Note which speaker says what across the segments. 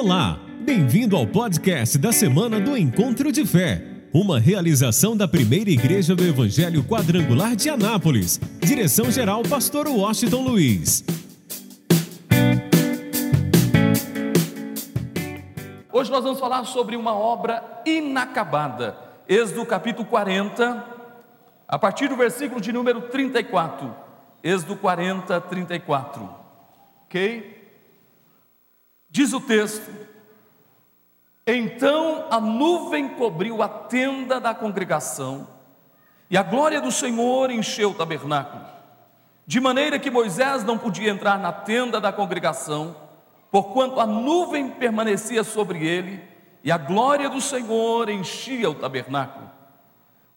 Speaker 1: Olá, bem-vindo ao podcast da semana do Encontro de Fé, uma realização da primeira igreja do Evangelho Quadrangular de Anápolis. Direção-geral, Pastor Washington Luiz.
Speaker 2: Hoje nós vamos falar sobre uma obra inacabada. Êxodo capítulo 40, a partir do versículo de número 34. Êxodo 40, 34. Ok? Diz o texto: Então a nuvem cobriu a tenda da congregação, e a glória do Senhor encheu o tabernáculo, de maneira que Moisés não podia entrar na tenda da congregação, porquanto a nuvem permanecia sobre ele, e a glória do Senhor enchia o tabernáculo.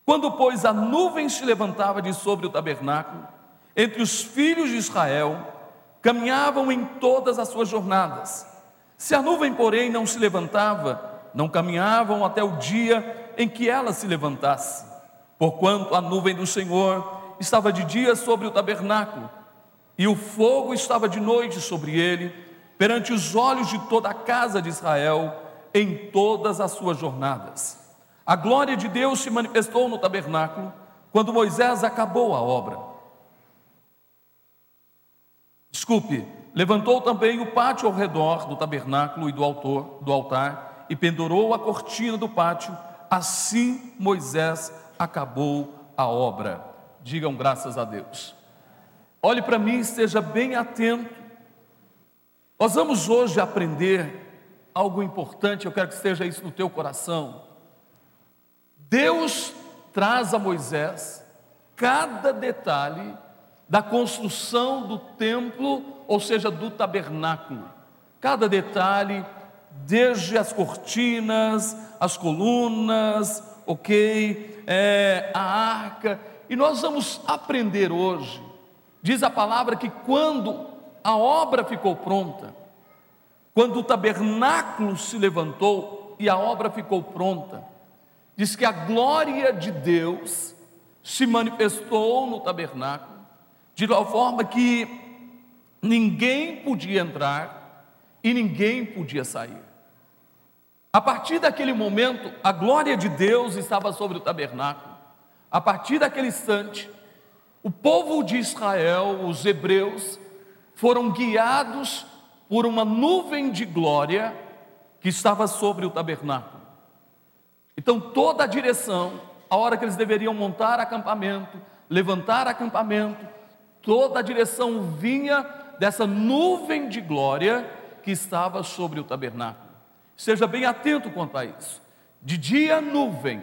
Speaker 2: Quando, pois, a nuvem se levantava de sobre o tabernáculo, entre os filhos de Israel, caminhavam em todas as suas jornadas, se a nuvem, porém, não se levantava, não caminhavam até o dia em que ela se levantasse, porquanto a nuvem do Senhor estava de dia sobre o tabernáculo, e o fogo estava de noite sobre ele, perante os olhos de toda a casa de Israel, em todas as suas jornadas. A glória de Deus se manifestou no tabernáculo quando Moisés acabou a obra. Desculpe, Levantou também o pátio ao redor do tabernáculo e do, altor, do altar e pendurou a cortina do pátio. Assim Moisés acabou a obra. Digam graças a Deus. Olhe para mim, esteja bem atento. Nós vamos hoje aprender algo importante, eu quero que esteja isso no teu coração. Deus traz a Moisés cada detalhe da construção do templo, ou seja, do tabernáculo. Cada detalhe, desde as cortinas, as colunas, ok, é, a arca. E nós vamos aprender hoje. Diz a palavra que quando a obra ficou pronta, quando o tabernáculo se levantou e a obra ficou pronta, diz que a glória de Deus se manifestou no tabernáculo de tal forma que ninguém podia entrar e ninguém podia sair. A partir daquele momento, a glória de Deus estava sobre o tabernáculo. A partir daquele instante, o povo de Israel, os hebreus, foram guiados por uma nuvem de glória que estava sobre o tabernáculo. Então, toda a direção, a hora que eles deveriam montar acampamento, levantar acampamento, toda a direção vinha dessa nuvem de glória que estava sobre o tabernáculo. Seja bem atento quanto a isso. De dia, nuvem,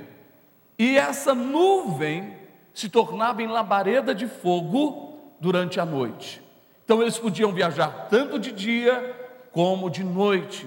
Speaker 2: e essa nuvem se tornava em labareda de fogo durante a noite. Então eles podiam viajar tanto de dia como de noite.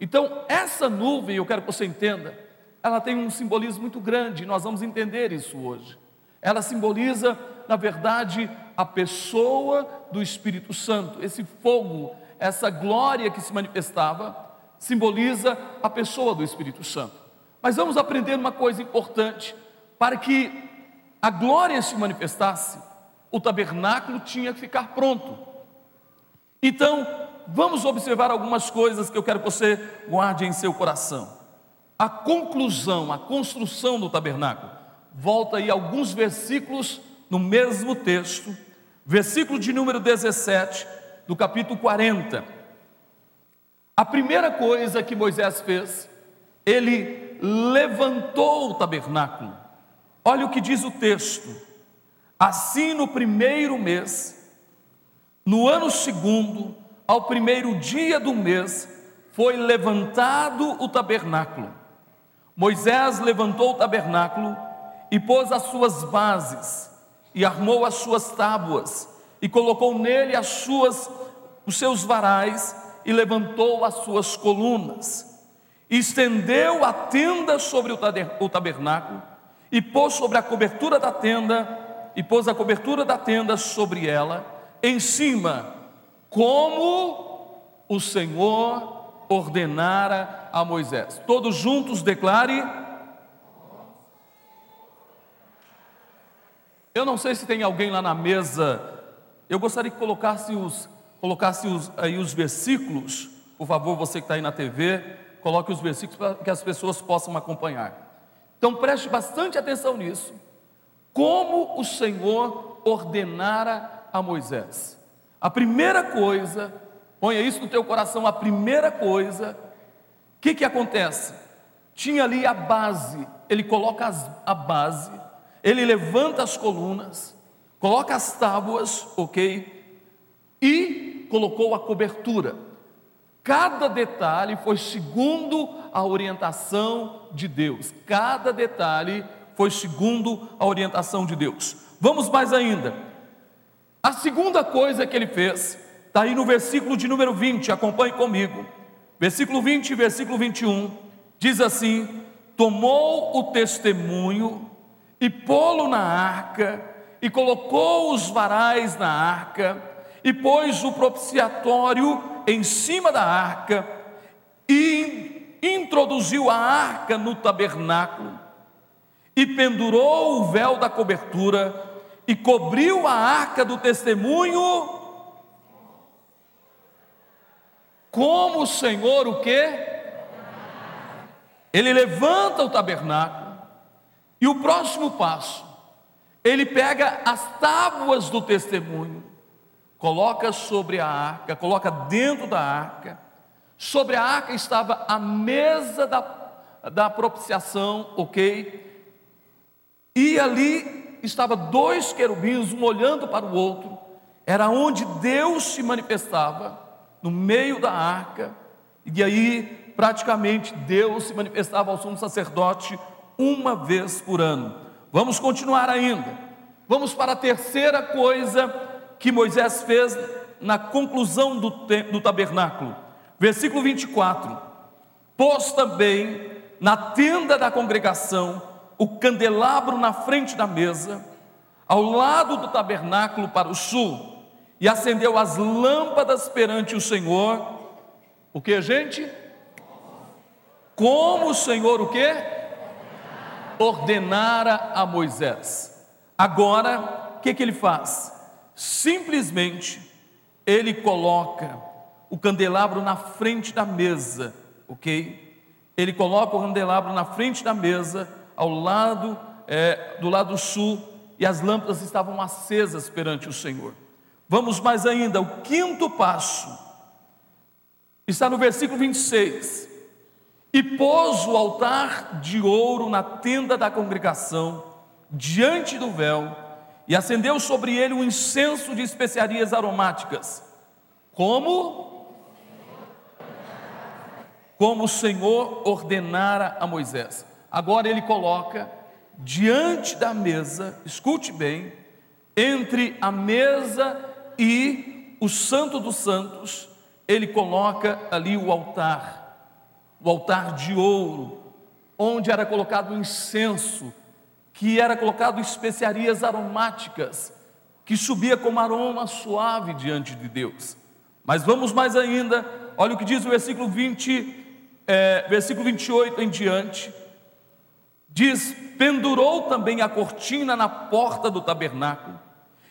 Speaker 2: Então, essa nuvem, eu quero que você entenda, ela tem um simbolismo muito grande, nós vamos entender isso hoje. Ela simboliza, na verdade, a pessoa do Espírito Santo. Esse fogo, essa glória que se manifestava, simboliza a pessoa do Espírito Santo. Mas vamos aprender uma coisa importante: para que a glória se manifestasse, o tabernáculo tinha que ficar pronto. Então, vamos observar algumas coisas que eu quero que você guarde em seu coração. A conclusão, a construção do tabernáculo. Volta aí alguns versículos no mesmo texto, versículo de número 17 do capítulo 40. A primeira coisa que Moisés fez, ele levantou o tabernáculo. Olha o que diz o texto. Assim, no primeiro mês, no ano segundo, ao primeiro dia do mês, foi levantado o tabernáculo. Moisés levantou o tabernáculo e pôs as suas bases e armou as suas tábuas e colocou nele as suas os seus varais e levantou as suas colunas. E estendeu a tenda sobre o tabernáculo e pôs sobre a cobertura da tenda e pôs a cobertura da tenda sobre ela em cima, como o Senhor ordenara a Moisés. Todos juntos declare Eu não sei se tem alguém lá na mesa. Eu gostaria que colocasse os, colocasse os, aí os versículos por favor, você que está aí na TV, coloque os versículos para que as pessoas possam acompanhar. Então preste bastante atenção nisso. Como o Senhor ordenara a Moisés. A primeira coisa, ponha isso no teu coração, a primeira coisa, o que, que acontece? Tinha ali a base, ele coloca as, a base, ele levanta as colunas, coloca as tábuas, ok? E colocou a cobertura. Cada detalhe foi segundo a orientação de Deus. Cada detalhe foi segundo a orientação de Deus. Vamos mais ainda. A segunda coisa que ele fez, está aí no versículo de número 20, acompanhe comigo. Versículo 20 e versículo 21, diz assim: Tomou o testemunho e pô-lo na arca, e colocou os varais na arca, e pôs o propiciatório em cima da arca e introduziu a arca no tabernáculo e pendurou o véu da cobertura e cobriu a arca do testemunho como o Senhor o que? Ele levanta o tabernáculo e o próximo passo, ele pega as tábuas do testemunho coloca sobre a arca, coloca dentro da arca. Sobre a arca estava a mesa da, da propiciação, ok? E ali estava dois querubins, um olhando para o outro. Era onde Deus se manifestava, no meio da arca. E aí, praticamente, Deus se manifestava ao sumo sacerdote uma vez por ano. Vamos continuar ainda. Vamos para a terceira coisa que Moisés fez na conclusão do, do tabernáculo. Versículo 24: Pôs também na tenda da congregação o candelabro na frente da mesa, ao lado do tabernáculo para o sul, e acendeu as lâmpadas perante o Senhor. O que, gente? Como o Senhor o que? Ordenara a Moisés. Agora, o que, que ele faz? Simplesmente ele coloca o candelabro na frente da mesa, ok? Ele coloca o candelabro na frente da mesa, ao lado é, do lado sul, e as lâmpadas estavam acesas perante o Senhor. Vamos mais ainda, o quinto passo está no versículo 26. E pôs o altar de ouro na tenda da congregação, diante do véu, e acendeu sobre ele um incenso de especiarias aromáticas, como? Como o Senhor ordenara a Moisés. Agora ele coloca diante da mesa, escute bem, entre a mesa e o Santo dos Santos, ele coloca ali o altar, o altar de ouro, onde era colocado incenso que era colocado especiarias aromáticas, que subia como aroma suave diante de Deus. Mas vamos mais ainda, olha o que diz o versículo 20, é, versículo 28 em diante. Diz: pendurou também a cortina na porta do tabernáculo,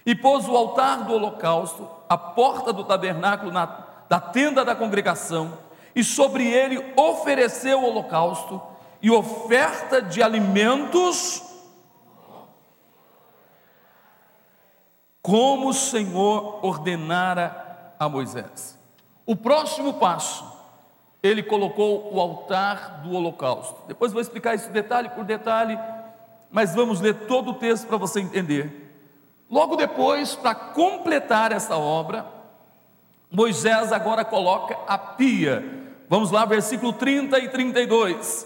Speaker 2: e pôs o altar do holocausto, a porta do tabernáculo na, da tenda da congregação, e sobre ele ofereceu o holocausto e oferta de alimentos como o Senhor ordenara a Moisés. O próximo passo, ele colocou o altar do holocausto. Depois vou explicar isso detalhe por detalhe, mas vamos ler todo o texto para você entender. Logo depois, para completar essa obra, Moisés agora coloca a pia. Vamos lá, versículo 30 e 32.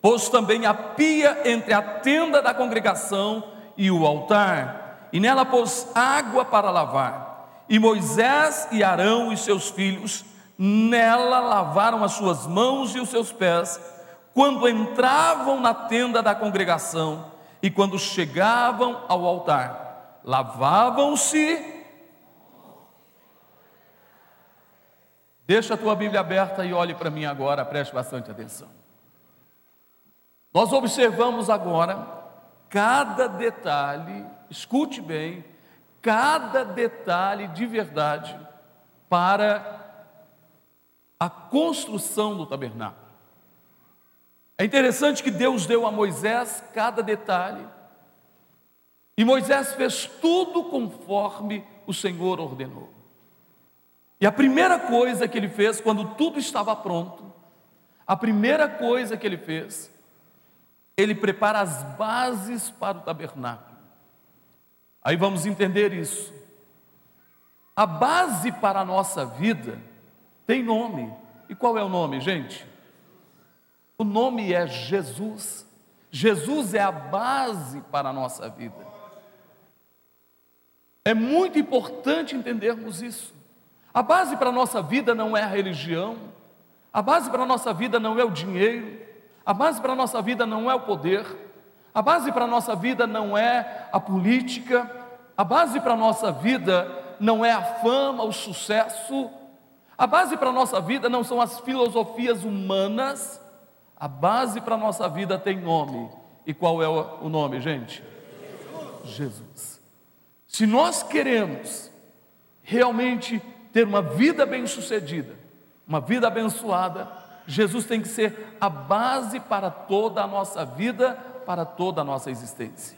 Speaker 2: Pôs também a pia entre a tenda da congregação e o altar e nela pôs água para lavar. E Moisés e Arão e seus filhos nela lavaram as suas mãos e os seus pés, quando entravam na tenda da congregação e quando chegavam ao altar. Lavavam-se. Deixa a tua Bíblia aberta e olhe para mim agora, preste bastante atenção. Nós observamos agora cada detalhe escute bem, cada detalhe de verdade para a construção do tabernáculo. É interessante que Deus deu a Moisés cada detalhe, e Moisés fez tudo conforme o Senhor ordenou. E a primeira coisa que ele fez, quando tudo estava pronto, a primeira coisa que ele fez, ele prepara as bases para o tabernáculo. Aí vamos entender isso. A base para a nossa vida tem nome. E qual é o nome, gente? O nome é Jesus. Jesus é a base para a nossa vida. É muito importante entendermos isso. A base para a nossa vida não é a religião, a base para a nossa vida não é o dinheiro, a base para a nossa vida não é o poder, a base para a nossa vida não é a política, a base para a nossa vida não é a fama, o sucesso, a base para a nossa vida não são as filosofias humanas, a base para a nossa vida tem nome. E qual é o nome, gente? Jesus. Se nós queremos realmente ter uma vida bem-sucedida, uma vida abençoada, Jesus tem que ser a base para toda a nossa vida, para toda a nossa existência.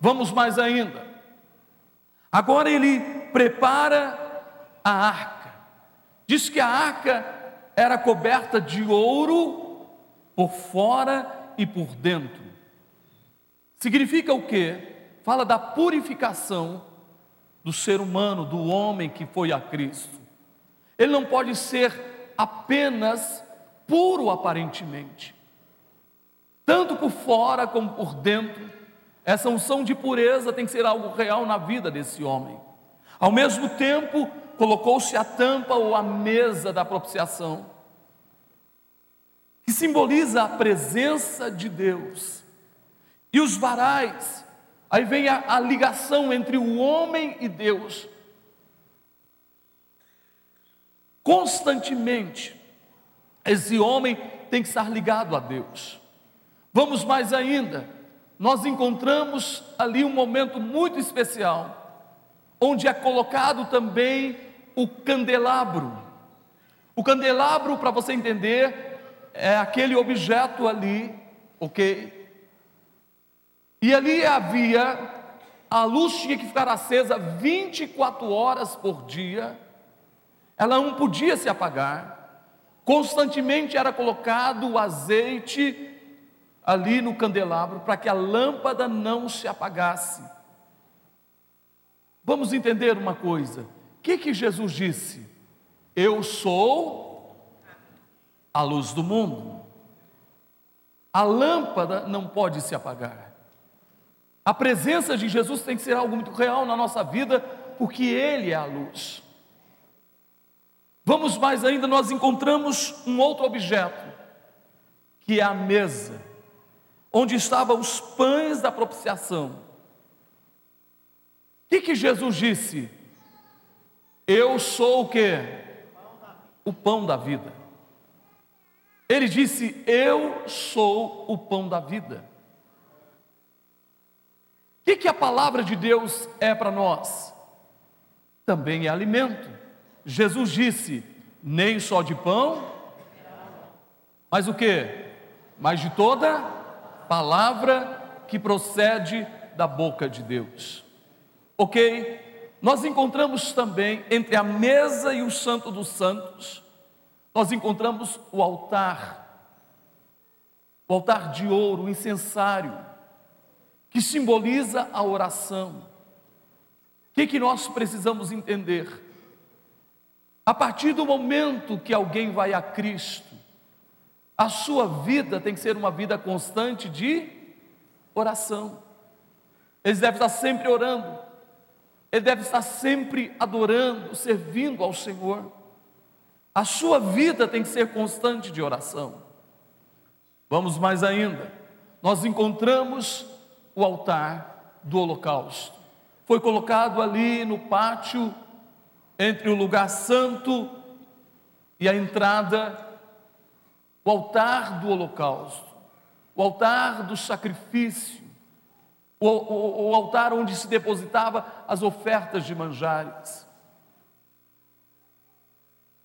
Speaker 2: Vamos mais ainda. Agora ele prepara a arca. Diz que a arca era coberta de ouro por fora e por dentro. Significa o quê? Fala da purificação do ser humano, do homem que foi a Cristo. Ele não pode ser apenas puro aparentemente, tanto por fora como por dentro essa unção de pureza tem que ser algo real na vida desse homem. Ao mesmo tempo, colocou-se a tampa ou a mesa da propiciação, que simboliza a presença de Deus. E os varais, aí vem a, a ligação entre o homem e Deus. Constantemente, esse homem tem que estar ligado a Deus. Vamos mais ainda, nós encontramos ali um momento muito especial, onde é colocado também o candelabro. O candelabro, para você entender, é aquele objeto ali, ok? E ali havia, a luz tinha que ficar acesa 24 horas por dia, ela não podia se apagar, constantemente era colocado o azeite ali no candelabro para que a lâmpada não se apagasse. Vamos entender uma coisa: o que, que Jesus disse? Eu sou a luz do mundo. A lâmpada não pode se apagar. A presença de Jesus tem que ser algo muito real na nossa vida, porque Ele é a luz. Vamos mais ainda, nós encontramos um outro objeto, que é a mesa onde estavam os pães da propiciação. O que, que Jesus disse? Eu sou o que? O pão da vida. Ele disse: Eu sou o pão da vida. O que, que a palavra de Deus é para nós? Também é alimento. Jesus disse: Nem só de pão, mas o que? Mas de toda palavra que procede da boca de Deus. Ok? Nós encontramos também entre a mesa e o Santo dos Santos, nós encontramos o altar, o altar de ouro, o incensário, que simboliza a oração. O que, que nós precisamos entender? A partir do momento que alguém vai a Cristo, a sua vida tem que ser uma vida constante de oração. Ele deve estar sempre orando. Ele deve estar sempre adorando, servindo ao Senhor. A sua vida tem que ser constante de oração. Vamos mais ainda. Nós encontramos o altar do holocausto. Foi colocado ali no pátio entre o lugar santo e a entrada o altar do holocausto, o altar do sacrifício, o, o, o altar onde se depositava as ofertas de manjares.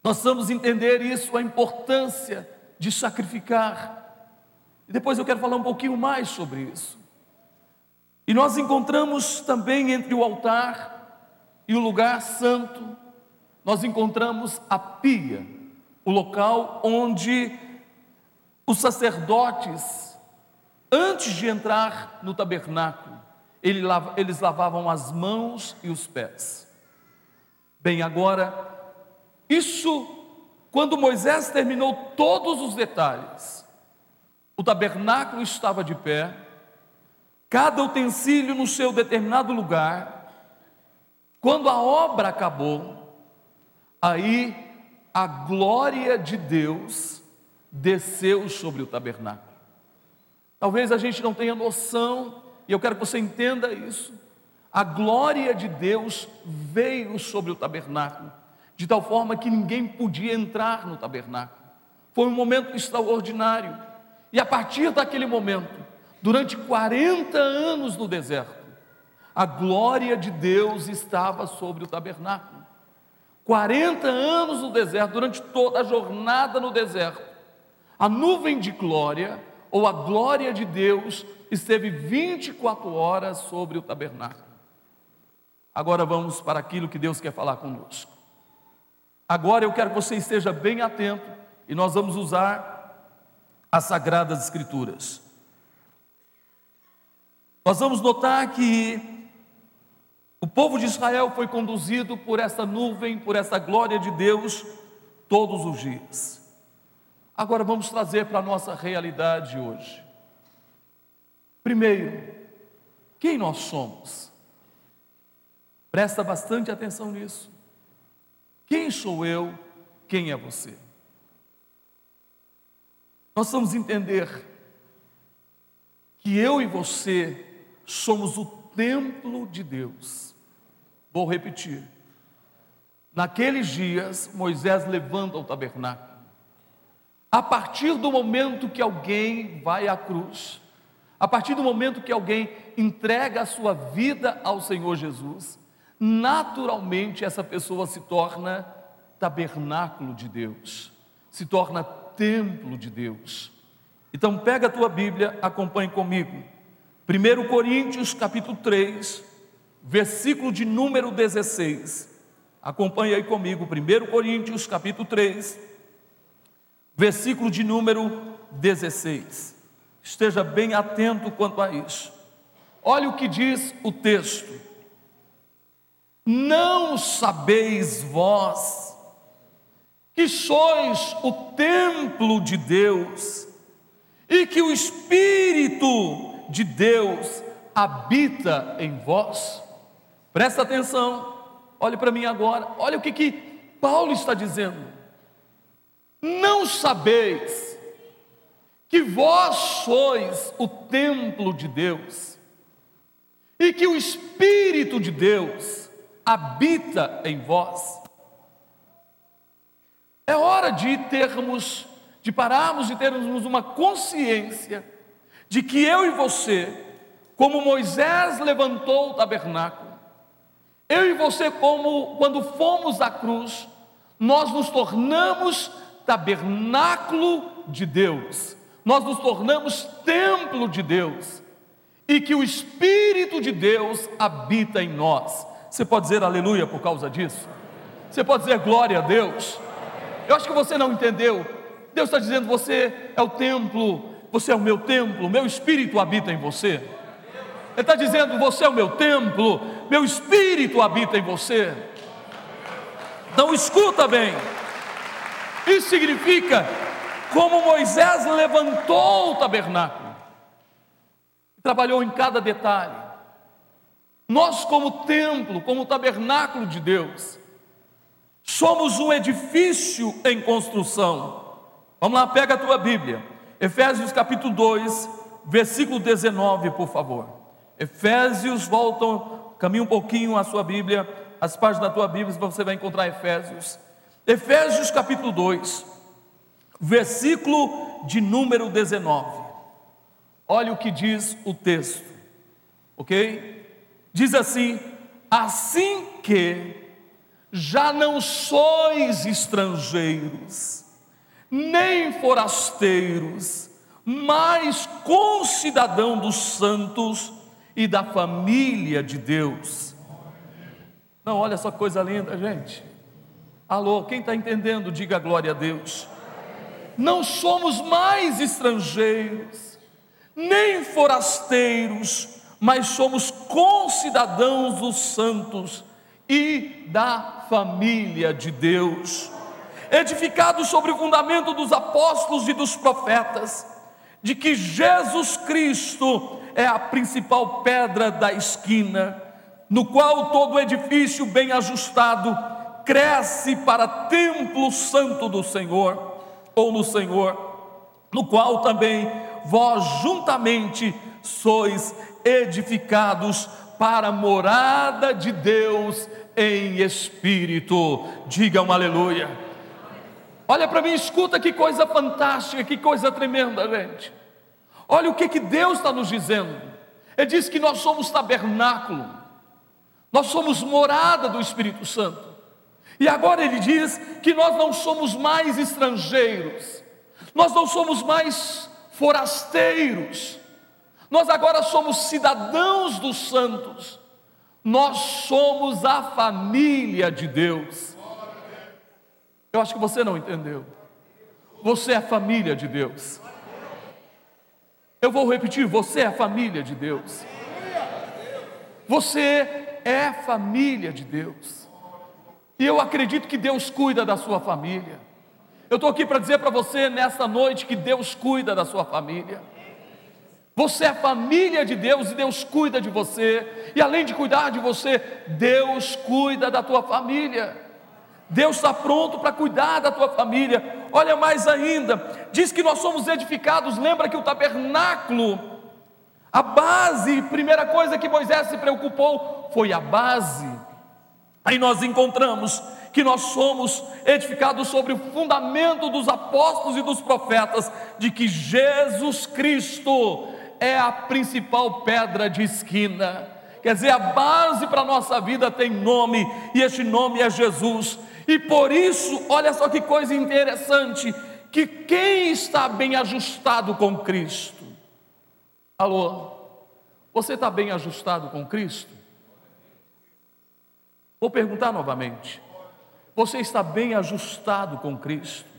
Speaker 2: Nós precisamos entender isso, a importância de sacrificar. E depois eu quero falar um pouquinho mais sobre isso. E nós encontramos também entre o altar e o lugar santo, nós encontramos a pia, o local onde os sacerdotes, antes de entrar no tabernáculo, eles lavavam as mãos e os pés. Bem, agora isso, quando Moisés terminou todos os detalhes, o tabernáculo estava de pé, cada utensílio no seu determinado lugar. Quando a obra acabou, aí a glória de Deus desceu sobre o tabernáculo. Talvez a gente não tenha noção, e eu quero que você entenda isso. A glória de Deus veio sobre o tabernáculo de tal forma que ninguém podia entrar no tabernáculo. Foi um momento extraordinário. E a partir daquele momento, durante 40 anos no deserto, a glória de Deus estava sobre o tabernáculo. 40 anos no deserto, durante toda a jornada no deserto, a nuvem de glória, ou a glória de Deus, esteve 24 horas sobre o tabernáculo. Agora vamos para aquilo que Deus quer falar conosco. Agora eu quero que você esteja bem atento e nós vamos usar as Sagradas Escrituras. Nós vamos notar que o povo de Israel foi conduzido por essa nuvem, por essa glória de Deus, todos os dias. Agora vamos trazer para a nossa realidade hoje. Primeiro, quem nós somos? Presta bastante atenção nisso. Quem sou eu? Quem é você? Nós vamos entender que eu e você somos o templo de Deus. Vou repetir. Naqueles dias, Moisés levanta o tabernáculo. A partir do momento que alguém vai à cruz, a partir do momento que alguém entrega a sua vida ao Senhor Jesus, naturalmente essa pessoa se torna tabernáculo de Deus, se torna templo de Deus. Então pega a tua Bíblia, acompanhe comigo. 1 Coríntios capítulo 3, versículo de número 16. Acompanhe aí comigo, 1 Coríntios capítulo 3, versículo de número 16. Esteja bem atento quanto a isso. Olha o que diz o texto. Não sabeis vós que sois o templo de Deus e que o Espírito de Deus habita em vós? Presta atenção, olhe para mim agora, olha o que, que Paulo está dizendo. Não sabeis que vós sois o templo de Deus e que o Espírito de Deus habita em vós. É hora de termos, de pararmos de termos uma consciência de que eu e você, como Moisés levantou o tabernáculo, eu e você, como quando fomos à cruz, nós nos tornamos tabernáculo de Deus, nós nos tornamos templo de Deus, e que o Espírito de Deus habita em nós. Você pode dizer aleluia por causa disso? Você pode dizer glória a Deus? Eu acho que você não entendeu. Deus está dizendo: você é o templo, você é o meu templo, meu espírito habita em você. Ele está dizendo: você é o meu templo, meu espírito habita em você. Então escuta bem. Isso significa como Moisés levantou o tabernáculo, trabalhou em cada detalhe nós, como templo, como tabernáculo de Deus, somos um edifício em construção. Vamos lá, pega a tua Bíblia. Efésios capítulo 2, versículo 19, por favor. Efésios, voltam, caminha um pouquinho a sua Bíblia, as páginas da tua Bíblia, você vai encontrar Efésios. Efésios capítulo 2, versículo de número 19. Olha o que diz o texto, ok? Diz assim: assim que já não sois estrangeiros, nem forasteiros, mas concidadão dos santos e da família de Deus. Não, olha essa coisa linda, gente. Alô, quem está entendendo, diga glória a Deus. Não somos mais estrangeiros, nem forasteiros, mas somos concidadãos dos santos e da família de Deus, edificados sobre o fundamento dos apóstolos e dos profetas, de que Jesus Cristo é a principal pedra da esquina, no qual todo edifício bem ajustado cresce para templo santo do Senhor, ou no Senhor, no qual também vós juntamente sois edificados para a morada de Deus em espírito. Diga um aleluia. Olha para mim, escuta que coisa fantástica, que coisa tremenda, gente. Olha o que, que Deus está nos dizendo. Ele diz que nós somos tabernáculo, nós somos morada do Espírito Santo. E agora ele diz que nós não somos mais estrangeiros, nós não somos mais forasteiros, nós agora somos cidadãos dos santos, nós somos a família de Deus. Eu acho que você não entendeu. Você é a família de Deus. Eu vou repetir: você é a família de Deus. Você é família de Deus. E eu acredito que Deus cuida da sua família. Eu estou aqui para dizer para você nesta noite que Deus cuida da sua família. Você é família de Deus e Deus cuida de você. E além de cuidar de você, Deus cuida da tua família. Deus está pronto para cuidar da tua família. Olha mais ainda, diz que nós somos edificados. Lembra que o tabernáculo, a base, primeira coisa que Moisés se preocupou foi a base. Aí nós encontramos que nós somos edificados sobre o fundamento dos apóstolos e dos profetas, de que Jesus Cristo é a principal pedra de esquina. Quer dizer, a base para a nossa vida tem nome, e este nome é Jesus. E por isso, olha só que coisa interessante: que quem está bem ajustado com Cristo, alô, você está bem ajustado com Cristo? Vou perguntar novamente: você está bem ajustado com Cristo?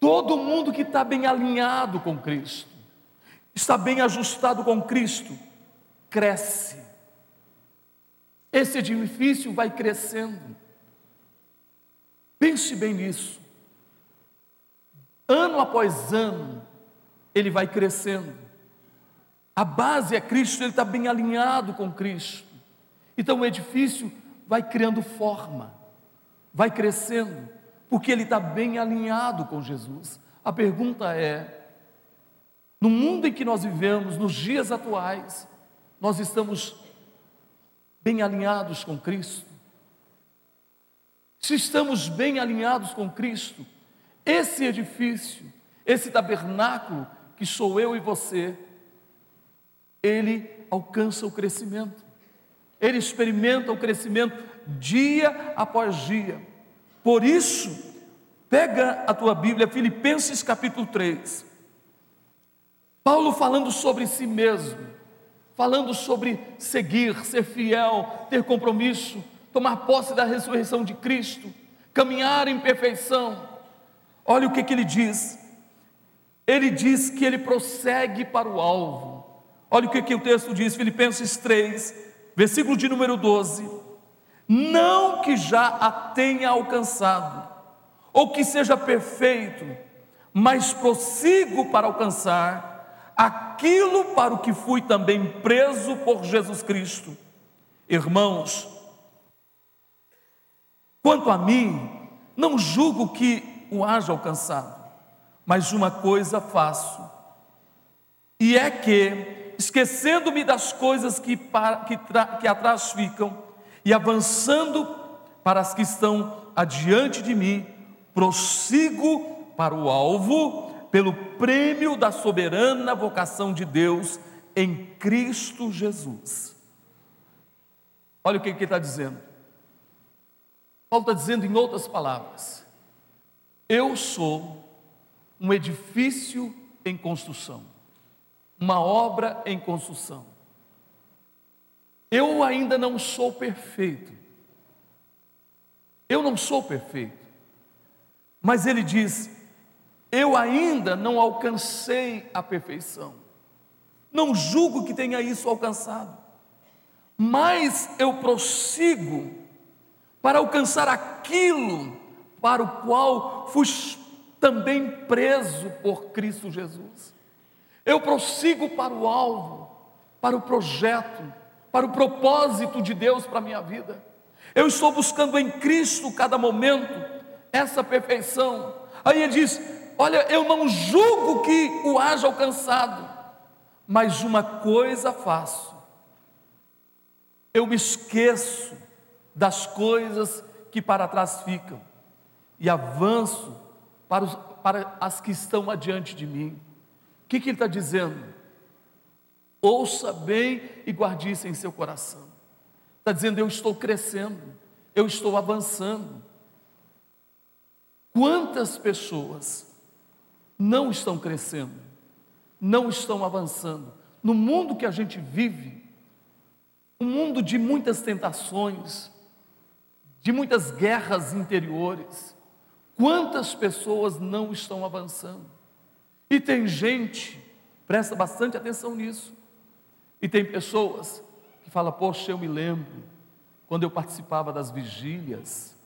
Speaker 2: Todo mundo que está bem alinhado com Cristo, está bem ajustado com Cristo, cresce. Esse edifício vai crescendo. Pense bem nisso. Ano após ano, ele vai crescendo. A base é Cristo, ele está bem alinhado com Cristo. Então o edifício vai criando forma, vai crescendo, porque ele está bem alinhado com Jesus. A pergunta é: no mundo em que nós vivemos, nos dias atuais, nós estamos bem alinhados com Cristo? Se estamos bem alinhados com Cristo, esse edifício, esse tabernáculo que sou eu e você, ele alcança o crescimento ele experimenta o crescimento dia após dia. Por isso, pega a tua Bíblia, Filipenses capítulo 3. Paulo falando sobre si mesmo, falando sobre seguir, ser fiel, ter compromisso, tomar posse da ressurreição de Cristo, caminhar em perfeição. Olha o que, que ele diz. Ele diz que ele prossegue para o alvo. Olha o que, que o texto diz, Filipenses 3, versículo de número 12: Não que já a tenha alcançado, ou que seja perfeito, mas prossigo para alcançar aquilo para o que fui também preso por Jesus Cristo. Irmãos, quanto a mim, não julgo que o haja alcançado, mas uma coisa faço, e é que, esquecendo-me das coisas que, para, que, que atrás ficam e avançando para as que estão adiante de mim, prossigo para o alvo, pelo prêmio da soberana vocação de Deus em Cristo Jesus. Olha o que ele está dizendo. Paulo está dizendo em outras palavras: eu sou um edifício em construção, uma obra em construção. Eu ainda não sou perfeito. Eu não sou perfeito. Mas ele diz: eu ainda não alcancei a perfeição. Não julgo que tenha isso alcançado, mas eu prossigo para alcançar aquilo para o qual fui também preso por Cristo Jesus. Eu prossigo para o alvo, para o projeto, para o propósito de Deus para a minha vida. Eu estou buscando em Cristo cada momento essa perfeição. Aí ele diz: Olha, eu não julgo que o haja alcançado, mas uma coisa faço, eu me esqueço das coisas que para trás ficam e avanço para, os, para as que estão adiante de mim. O que, que ele está dizendo? Ouça bem e guarde isso em seu coração. Está dizendo: Eu estou crescendo, eu estou avançando. Quantas pessoas não estão crescendo, não estão avançando. No mundo que a gente vive, um mundo de muitas tentações, de muitas guerras interiores, quantas pessoas não estão avançando? E tem gente, presta bastante atenção nisso, e tem pessoas que falam, poxa, eu me lembro quando eu participava das vigílias,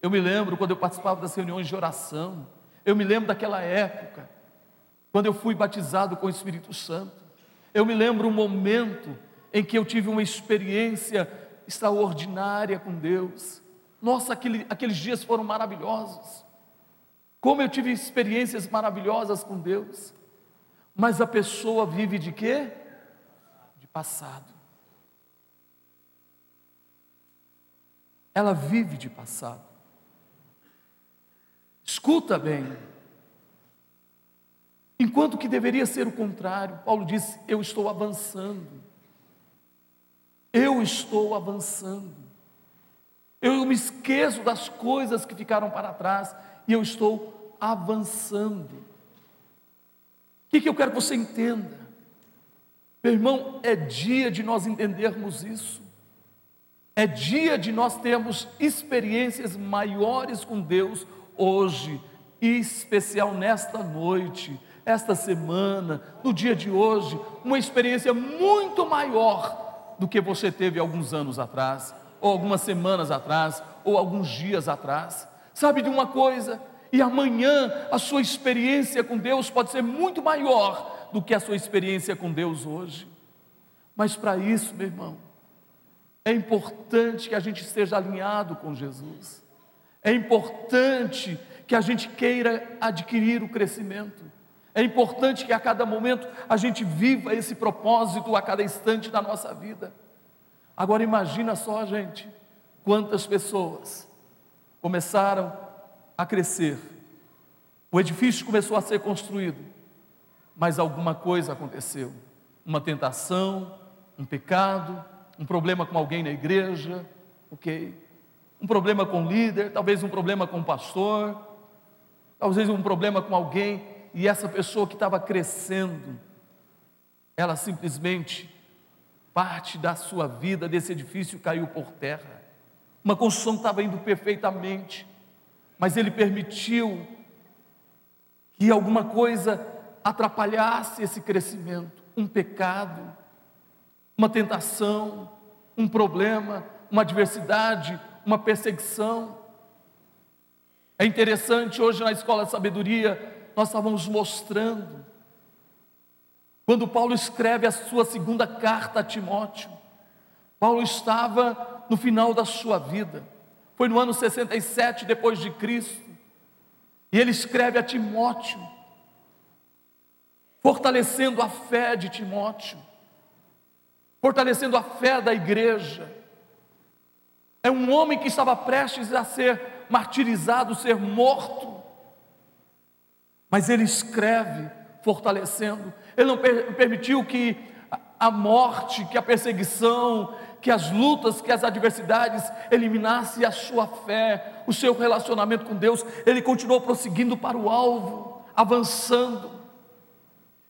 Speaker 2: eu me lembro quando eu participava das reuniões de oração, eu me lembro daquela época, quando eu fui batizado com o Espírito Santo. Eu me lembro um momento em que eu tive uma experiência extraordinária com Deus. Nossa, aquele, aqueles dias foram maravilhosos. Como eu tive experiências maravilhosas com Deus. Mas a pessoa vive de quê? De passado. Ela vive de passado. Escuta bem. Enquanto que deveria ser o contrário, Paulo disse: Eu estou avançando. Eu estou avançando. Eu me esqueço das coisas que ficaram para trás e eu estou avançando. O que, que eu quero que você entenda? Meu irmão, é dia de nós entendermos isso. É dia de nós termos experiências maiores com Deus hoje, e especial nesta noite, esta semana, no dia de hoje, uma experiência muito maior do que você teve alguns anos atrás, ou algumas semanas atrás, ou alguns dias atrás. Sabe de uma coisa? E amanhã a sua experiência com Deus pode ser muito maior do que a sua experiência com Deus hoje. Mas para isso, meu irmão, é importante que a gente esteja alinhado com Jesus. É importante que a gente queira adquirir o crescimento. É importante que a cada momento a gente viva esse propósito a cada instante da nossa vida. Agora imagina só, gente, quantas pessoas começaram a crescer. O edifício começou a ser construído, mas alguma coisa aconteceu. Uma tentação, um pecado, um problema com alguém na igreja, ok? um problema com o líder, talvez um problema com o pastor, talvez um problema com alguém, e essa pessoa que estava crescendo, ela simplesmente, parte da sua vida desse edifício caiu por terra. Uma construção estava indo perfeitamente, mas ele permitiu que alguma coisa atrapalhasse esse crescimento, um pecado, uma tentação, um problema, uma adversidade, uma perseguição. É interessante, hoje na escola de sabedoria, nós estávamos mostrando, quando Paulo escreve a sua segunda carta a Timóteo, Paulo estava no final da sua vida, foi no ano 67 depois de Cristo, e ele escreve a Timóteo, fortalecendo a fé de Timóteo, fortalecendo a fé da igreja, é um homem que estava prestes a ser martirizado, ser morto. Mas ele escreve, fortalecendo. Ele não per permitiu que a morte, que a perseguição, que as lutas, que as adversidades eliminassem a sua fé, o seu relacionamento com Deus. Ele continuou prosseguindo para o alvo, avançando.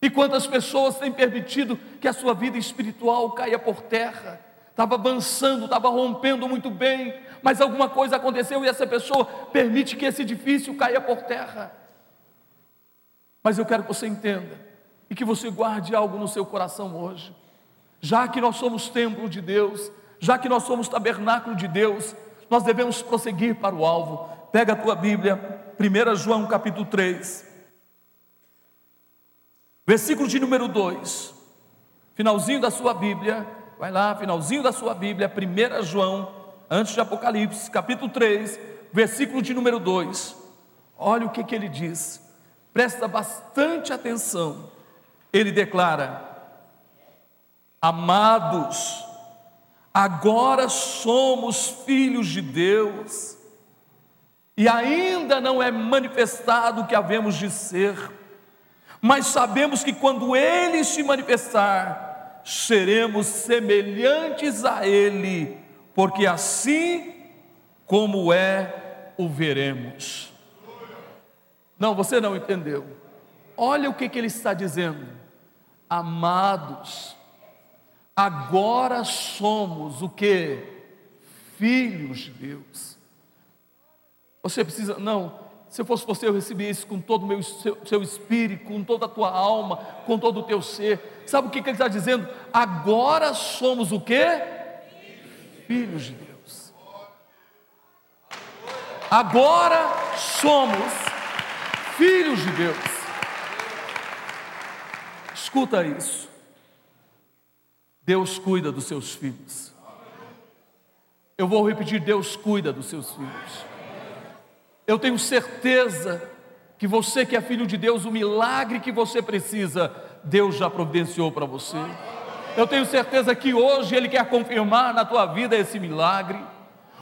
Speaker 2: E quantas pessoas têm permitido que a sua vida espiritual caia por terra? Estava avançando, estava rompendo muito bem, mas alguma coisa aconteceu e essa pessoa permite que esse edifício caia por terra. Mas eu quero que você entenda e que você guarde algo no seu coração hoje. Já que nós somos templo de Deus, já que nós somos tabernáculo de Deus, nós devemos prosseguir para o alvo. Pega a tua Bíblia, 1 João capítulo 3, versículo de número 2, finalzinho da sua Bíblia, vai lá, finalzinho da sua Bíblia, 1 João, antes de Apocalipse, capítulo 3, versículo de número 2. Olha o que, que ele diz, presta bastante atenção. Ele declara: Amados, agora somos filhos de Deus, e ainda não é manifestado o que havemos de ser, mas sabemos que quando Ele se manifestar, seremos semelhantes a Ele, porque assim como é, o veremos. Não, você não entendeu. Olha o que, que ele está dizendo, amados, agora somos o que? Filhos de Deus. Você precisa, não, se eu fosse você, eu recebia isso com todo o meu, seu, seu, espírito, com toda a tua alma, com todo o teu ser. Sabe o que, que ele está dizendo? Agora somos o que? Filhos de Deus. Agora somos filhos de Deus. Escuta isso. Deus cuida dos seus filhos. Eu vou repetir: Deus cuida dos seus filhos. Eu tenho certeza que você que é filho de Deus, o milagre que você precisa, Deus já providenciou para você. Eu tenho certeza que hoje Ele quer confirmar na tua vida esse milagre.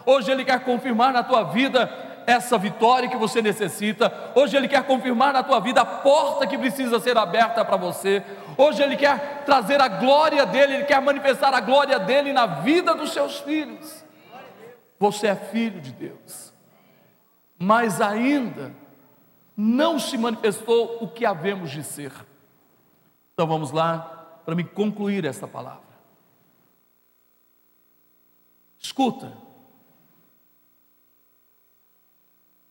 Speaker 2: Hoje Ele quer confirmar na tua vida essa vitória que você necessita. Hoje Ele quer confirmar na tua vida a porta que precisa ser aberta para você. Hoje Ele quer trazer a glória dele, Ele quer manifestar a glória dele na vida dos seus filhos. Você é filho de Deus, mas ainda não se manifestou o que havemos de ser. Então vamos lá para me concluir esta palavra. Escuta,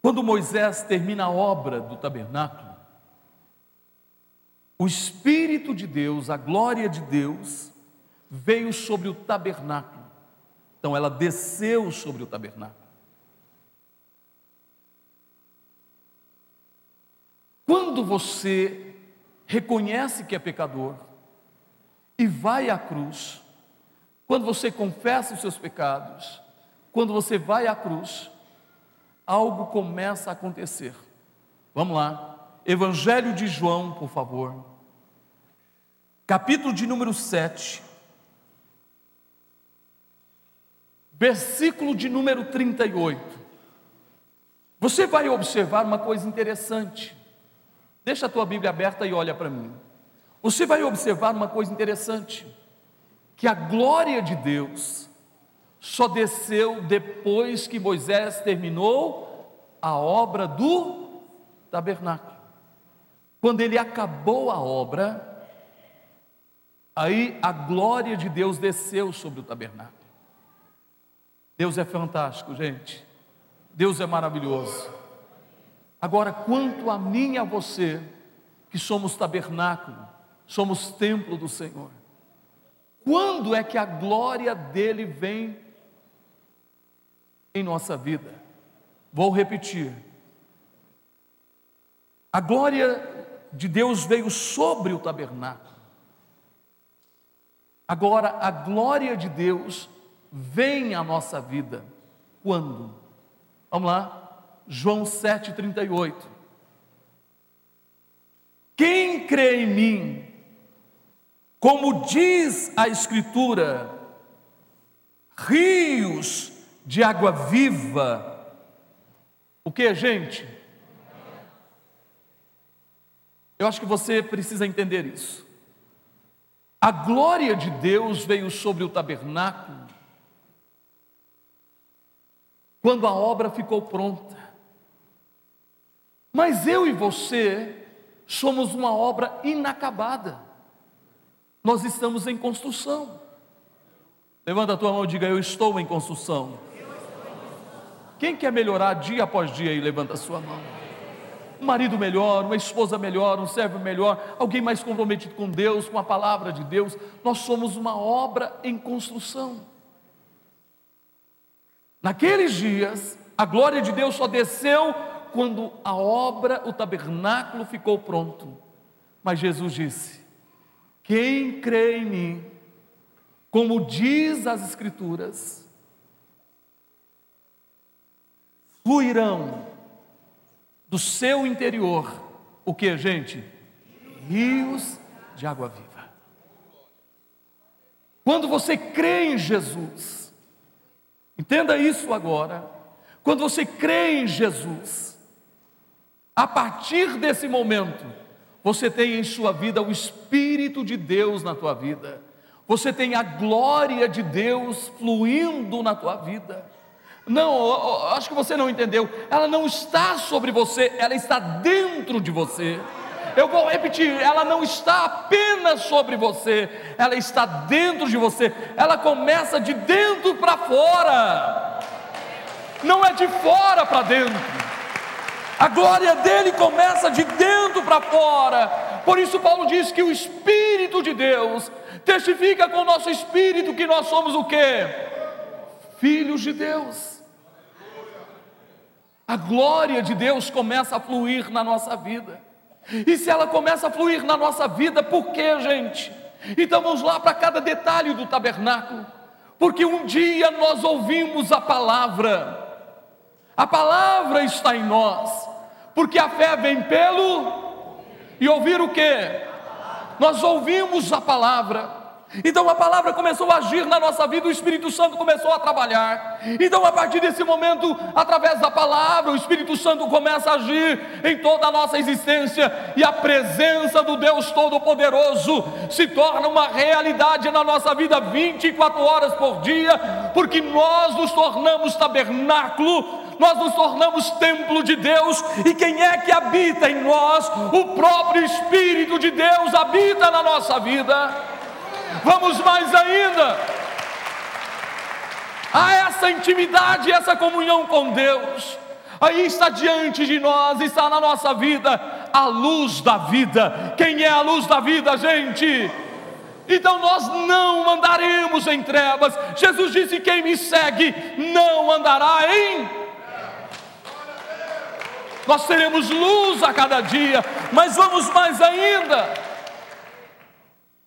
Speaker 2: quando Moisés termina a obra do tabernáculo, o Espírito de Deus, a glória de Deus, veio sobre o tabernáculo. Então ela desceu sobre o tabernáculo. Quando você reconhece que é pecador e vai à cruz, quando você confessa os seus pecados, quando você vai à cruz, algo começa a acontecer. Vamos lá. Evangelho de João, por favor. Capítulo de número 7. Versículo de número 38. Você vai observar uma coisa interessante. Deixa a tua Bíblia aberta e olha para mim. Você vai observar uma coisa interessante: que a glória de Deus só desceu depois que Moisés terminou a obra do tabernáculo. Quando ele acabou a obra, aí a glória de Deus desceu sobre o tabernáculo. Deus é fantástico, gente. Deus é maravilhoso. Agora, quanto a mim e a você, que somos tabernáculo, somos templo do Senhor, quando é que a glória dele vem em nossa vida? Vou repetir. A glória de Deus veio sobre o tabernáculo. Agora, a glória de Deus vem à nossa vida. Quando? Vamos lá, João 7,38. Quem crê em mim, como diz a Escritura, rios de água viva. O que, gente? Eu acho que você precisa entender isso. A glória de Deus veio sobre o tabernáculo quando a obra ficou pronta. Mas eu e você somos uma obra inacabada. Nós estamos em construção. Levanta a tua mão e diga: Eu estou em construção. Quem quer melhorar dia após dia e levanta a sua mão? Um marido melhor, uma esposa melhor, um servo melhor, alguém mais comprometido com Deus, com a palavra de Deus. Nós somos uma obra em construção. Naqueles dias, a glória de Deus só desceu quando a obra, o tabernáculo ficou pronto. Mas Jesus disse: Quem crê em mim, como diz as Escrituras, fluirão do seu interior o que, gente? Rios de água viva. Quando você crê em Jesus, entenda isso agora. Quando você crê em Jesus, a partir desse momento, você tem em sua vida o Espírito de Deus na tua vida, você tem a glória de Deus fluindo na tua vida. Não, acho que você não entendeu. Ela não está sobre você, ela está dentro de você. Eu vou repetir, ela não está apenas sobre você, ela está dentro de você. Ela começa de dentro para fora. Não é de fora para dentro. A glória dele começa de dentro para fora. Por isso Paulo diz que o espírito de Deus testifica com o nosso espírito que nós somos o quê? Filhos de Deus a glória de Deus começa a fluir na nossa vida. E se ela começa a fluir na nossa vida, por quê, gente? Então vamos lá para cada detalhe do tabernáculo, porque um dia nós ouvimos a palavra, a palavra está em nós, porque a fé vem pelo e ouvir o que? Nós ouvimos a palavra. Então a palavra começou a agir na nossa vida, o Espírito Santo começou a trabalhar. Então, a partir desse momento, através da palavra, o Espírito Santo começa a agir em toda a nossa existência, e a presença do Deus Todo-Poderoso se torna uma realidade na nossa vida 24 horas por dia, porque nós nos tornamos tabernáculo nós nos tornamos templo de Deus, e quem é que habita em nós? O próprio Espírito de Deus habita na nossa vida. Vamos mais ainda. Há essa intimidade, essa comunhão com Deus. Aí está diante de nós, está na nossa vida a luz da vida. Quem é a luz da vida, gente? Então nós não andaremos em trevas. Jesus disse: Quem me segue não andará em. Nós teremos luz a cada dia, mas vamos mais ainda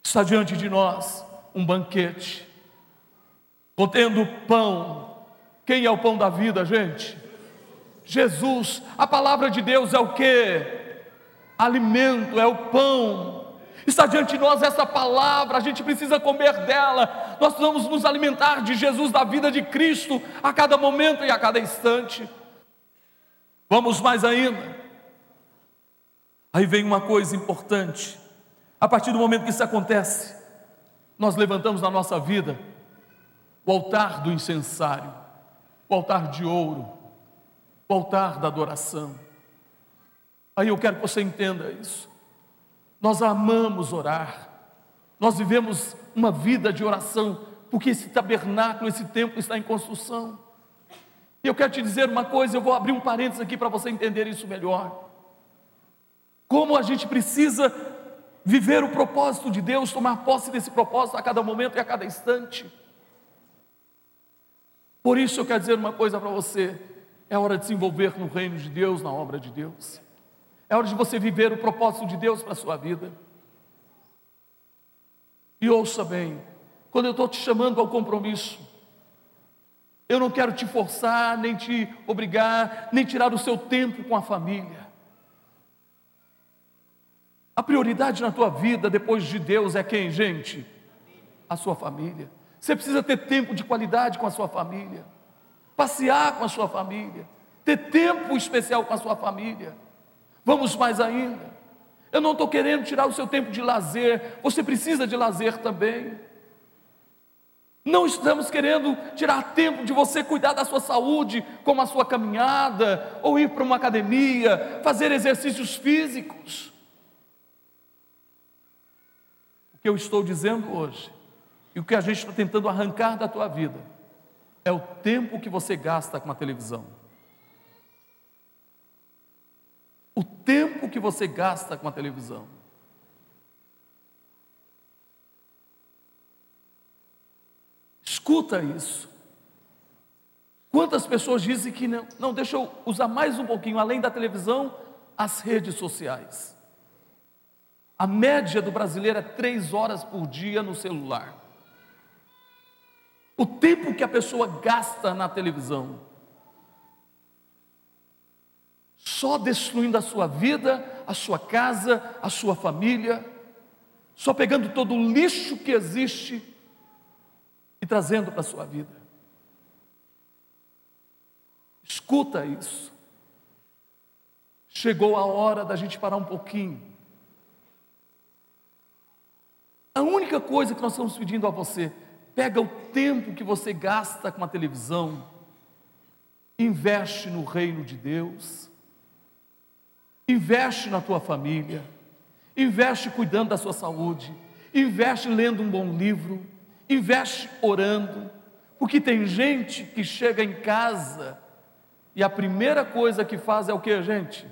Speaker 2: está diante de nós um banquete, contendo pão. Quem é o pão da vida, gente? Jesus. A palavra de Deus é o que? Alimento, é o pão. Está diante de nós essa palavra, a gente precisa comer dela. Nós vamos nos alimentar de Jesus, da vida de Cristo, a cada momento e a cada instante. Vamos mais ainda. Aí vem uma coisa importante. A partir do momento que isso acontece, nós levantamos na nossa vida o altar do incensário, o altar de ouro, o altar da adoração. Aí eu quero que você entenda isso. Nós amamos orar, nós vivemos uma vida de oração, porque esse tabernáculo, esse templo está em construção. E eu quero te dizer uma coisa, eu vou abrir um parênteses aqui para você entender isso melhor. Como a gente precisa viver o propósito de Deus, tomar posse desse propósito a cada momento e a cada instante. Por isso eu quero dizer uma coisa para você: é hora de se envolver no reino de Deus, na obra de Deus. É hora de você viver o propósito de Deus para a sua vida. E ouça bem, quando eu estou te chamando ao compromisso, eu não quero te forçar, nem te obrigar, nem tirar o seu tempo com a família. A prioridade na tua vida depois de Deus é quem, gente? A sua família. Você precisa ter tempo de qualidade com a sua família, passear com a sua família, ter tempo especial com a sua família. Vamos mais ainda. Eu não estou querendo tirar o seu tempo de lazer, você precisa de lazer também. Não estamos querendo tirar tempo de você cuidar da sua saúde, como a sua caminhada, ou ir para uma academia, fazer exercícios físicos. O que eu estou dizendo hoje, e o que a gente está tentando arrancar da tua vida, é o tempo que você gasta com a televisão. O tempo que você gasta com a televisão. Escuta isso. Quantas pessoas dizem que não, não, deixa eu usar mais um pouquinho, além da televisão, as redes sociais. A média do brasileiro é três horas por dia no celular. O tempo que a pessoa gasta na televisão, só destruindo a sua vida, a sua casa, a sua família, só pegando todo o lixo que existe e trazendo para a sua vida. Escuta isso. Chegou a hora da gente parar um pouquinho. A única coisa que nós estamos pedindo a você, pega o tempo que você gasta com a televisão, investe no reino de Deus, investe na tua família, investe cuidando da sua saúde, investe lendo um bom livro, investe orando, porque tem gente que chega em casa e a primeira coisa que faz é o que, gente?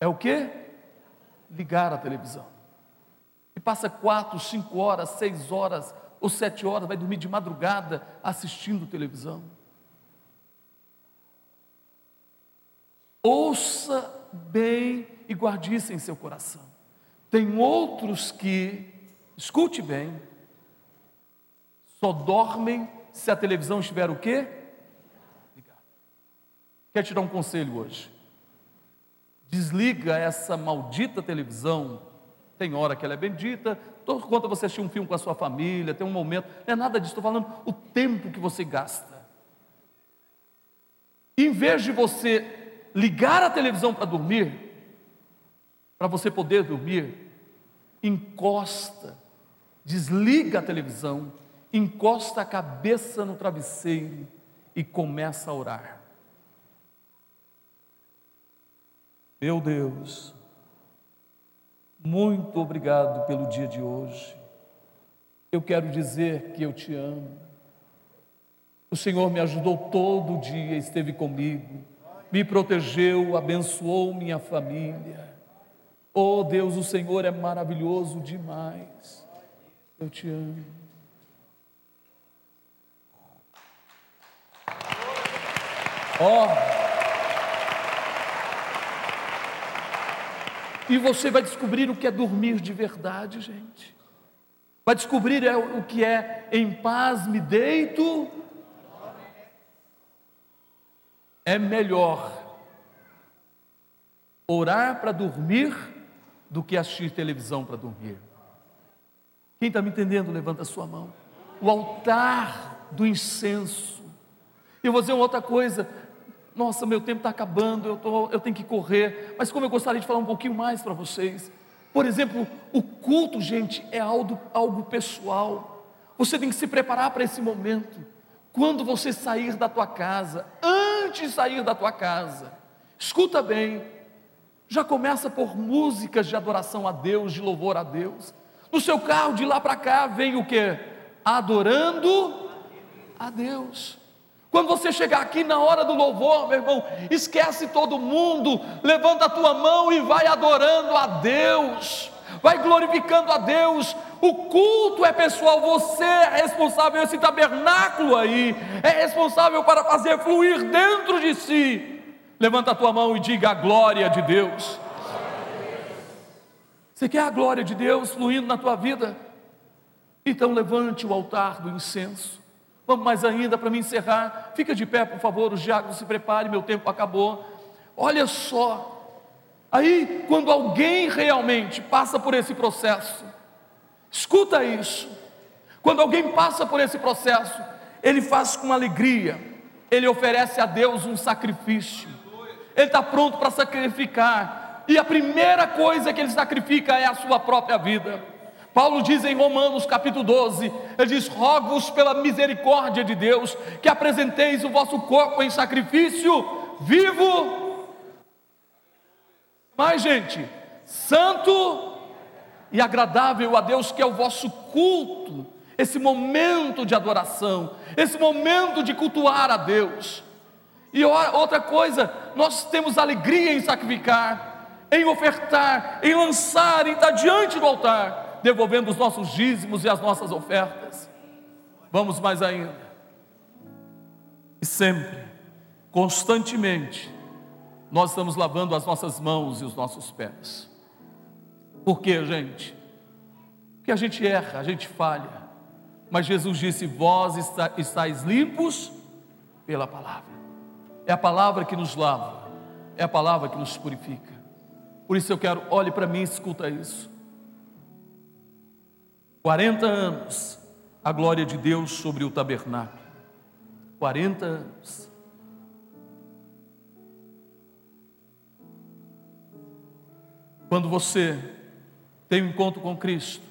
Speaker 2: É o que? Ligar a televisão. Passa quatro, cinco horas, seis horas ou sete horas, vai dormir de madrugada assistindo televisão. Ouça bem e guarde isso em seu coração. Tem outros que, escute bem, só dormem se a televisão estiver o quê? Ligada. Quer te dar um conselho hoje? Desliga essa maldita televisão. Tem hora que ela é bendita, quando você assistir um filme com a sua família, tem um momento, não é nada disso, estou falando o tempo que você gasta. Em vez de você ligar a televisão para dormir, para você poder dormir, encosta, desliga a televisão encosta a cabeça no travesseiro e começa a orar. Meu Deus, muito obrigado pelo dia de hoje. Eu quero dizer que eu te amo. O Senhor me ajudou todo dia, esteve comigo, me protegeu, abençoou minha família. Oh Deus, o Senhor é maravilhoso demais. Eu te amo. Oh. E você vai descobrir o que é dormir de verdade, gente. Vai descobrir é o que é em paz me deito. É melhor orar para dormir do que assistir televisão para dormir. Quem está me entendendo, levanta a sua mão. O altar do incenso. Eu vou dizer uma outra coisa: nossa, meu tempo está acabando, eu, tô, eu tenho que correr. Mas como eu gostaria de falar um pouquinho mais para vocês. Por exemplo, o culto, gente, é algo, algo pessoal. Você tem que se preparar para esse momento. Quando você sair da tua casa, antes de sair da tua casa, escuta bem, já começa por músicas de adoração a Deus, de louvor a Deus. No seu carro, de lá para cá, vem o que? Adorando a Deus. Quando você chegar aqui na hora do louvor, meu irmão, esquece todo mundo, levanta a tua mão e vai adorando a Deus, vai glorificando a Deus. O culto é pessoal, você é responsável, esse tabernáculo aí, é responsável para fazer fluir dentro de si. Levanta a tua mão e diga a glória de Deus. Você quer a glória de Deus fluindo na tua vida? Então levante o altar do incenso. Vamos mais ainda para me encerrar. Fica de pé, por favor, os diáconos se preparem, meu tempo acabou. Olha só. Aí, quando alguém realmente passa por esse processo, escuta isso. Quando alguém passa por esse processo, ele faz com alegria, ele oferece a Deus um sacrifício, ele está pronto para sacrificar, e a primeira coisa que ele sacrifica é a sua própria vida Paulo diz em Romanos capítulo 12: ele diz: Rogo-vos pela misericórdia de Deus que apresenteis o vosso corpo em sacrifício vivo. Mais, gente, santo e agradável a Deus, que é o vosso culto, esse momento de adoração, esse momento de cultuar a Deus. E outra coisa, nós temos alegria em sacrificar, em ofertar, em lançar, em estar diante do altar, devolvendo os nossos dízimos e as nossas ofertas. Vamos mais ainda. E sempre, constantemente, nós estamos lavando as nossas mãos e os nossos pés. Por quê, gente? Porque a gente erra, a gente falha. Mas Jesus disse: Vós estáis limpos pela palavra. É a palavra que nos lava, é a palavra que nos purifica. Por isso eu quero, olhe para mim e escuta isso. 40 anos a glória de Deus sobre o tabernáculo. 40 anos. Quando você tem um encontro com Cristo,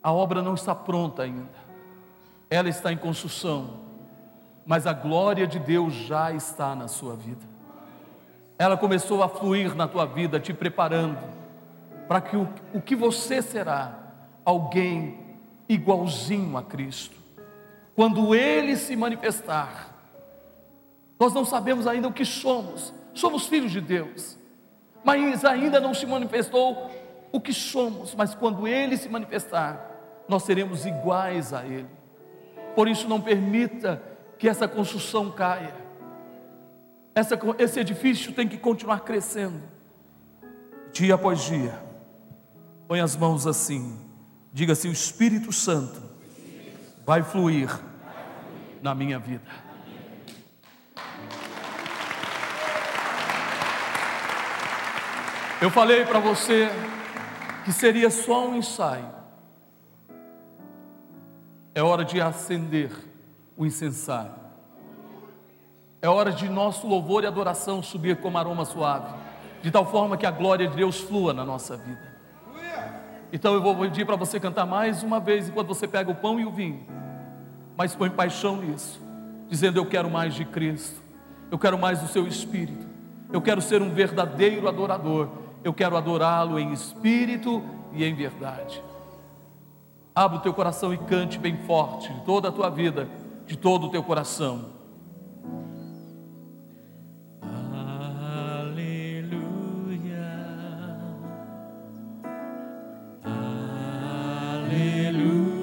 Speaker 2: a obra não está pronta ainda, ela está em construção, mas a glória de Deus já está na sua vida. Ela começou a fluir na tua vida, te preparando para que o, o que você será, alguém igualzinho a Cristo. Quando Ele se manifestar, nós não sabemos ainda o que somos, somos filhos de Deus, mas ainda não se manifestou o que somos, mas quando Ele se manifestar, nós seremos iguais a Ele. Por isso, não permita que essa construção caia. Essa, esse edifício tem que continuar crescendo, dia após dia. Põe as mãos assim, diga assim: o Espírito Santo vai fluir na minha vida. Eu falei para você que seria só um ensaio. É hora de acender o incensário. É hora de nosso louvor e adoração subir como aroma suave, de tal forma que a glória de Deus flua na nossa vida. Então eu vou pedir para você cantar mais uma vez enquanto você pega o pão e o vinho, mas põe paixão nisso, dizendo: Eu quero mais de Cristo, eu quero mais do seu Espírito, eu quero ser um verdadeiro adorador, eu quero adorá-lo em espírito e em verdade. Abra o teu coração e cante bem forte, de toda a tua vida, de todo o teu coração.
Speaker 3: Aleluia.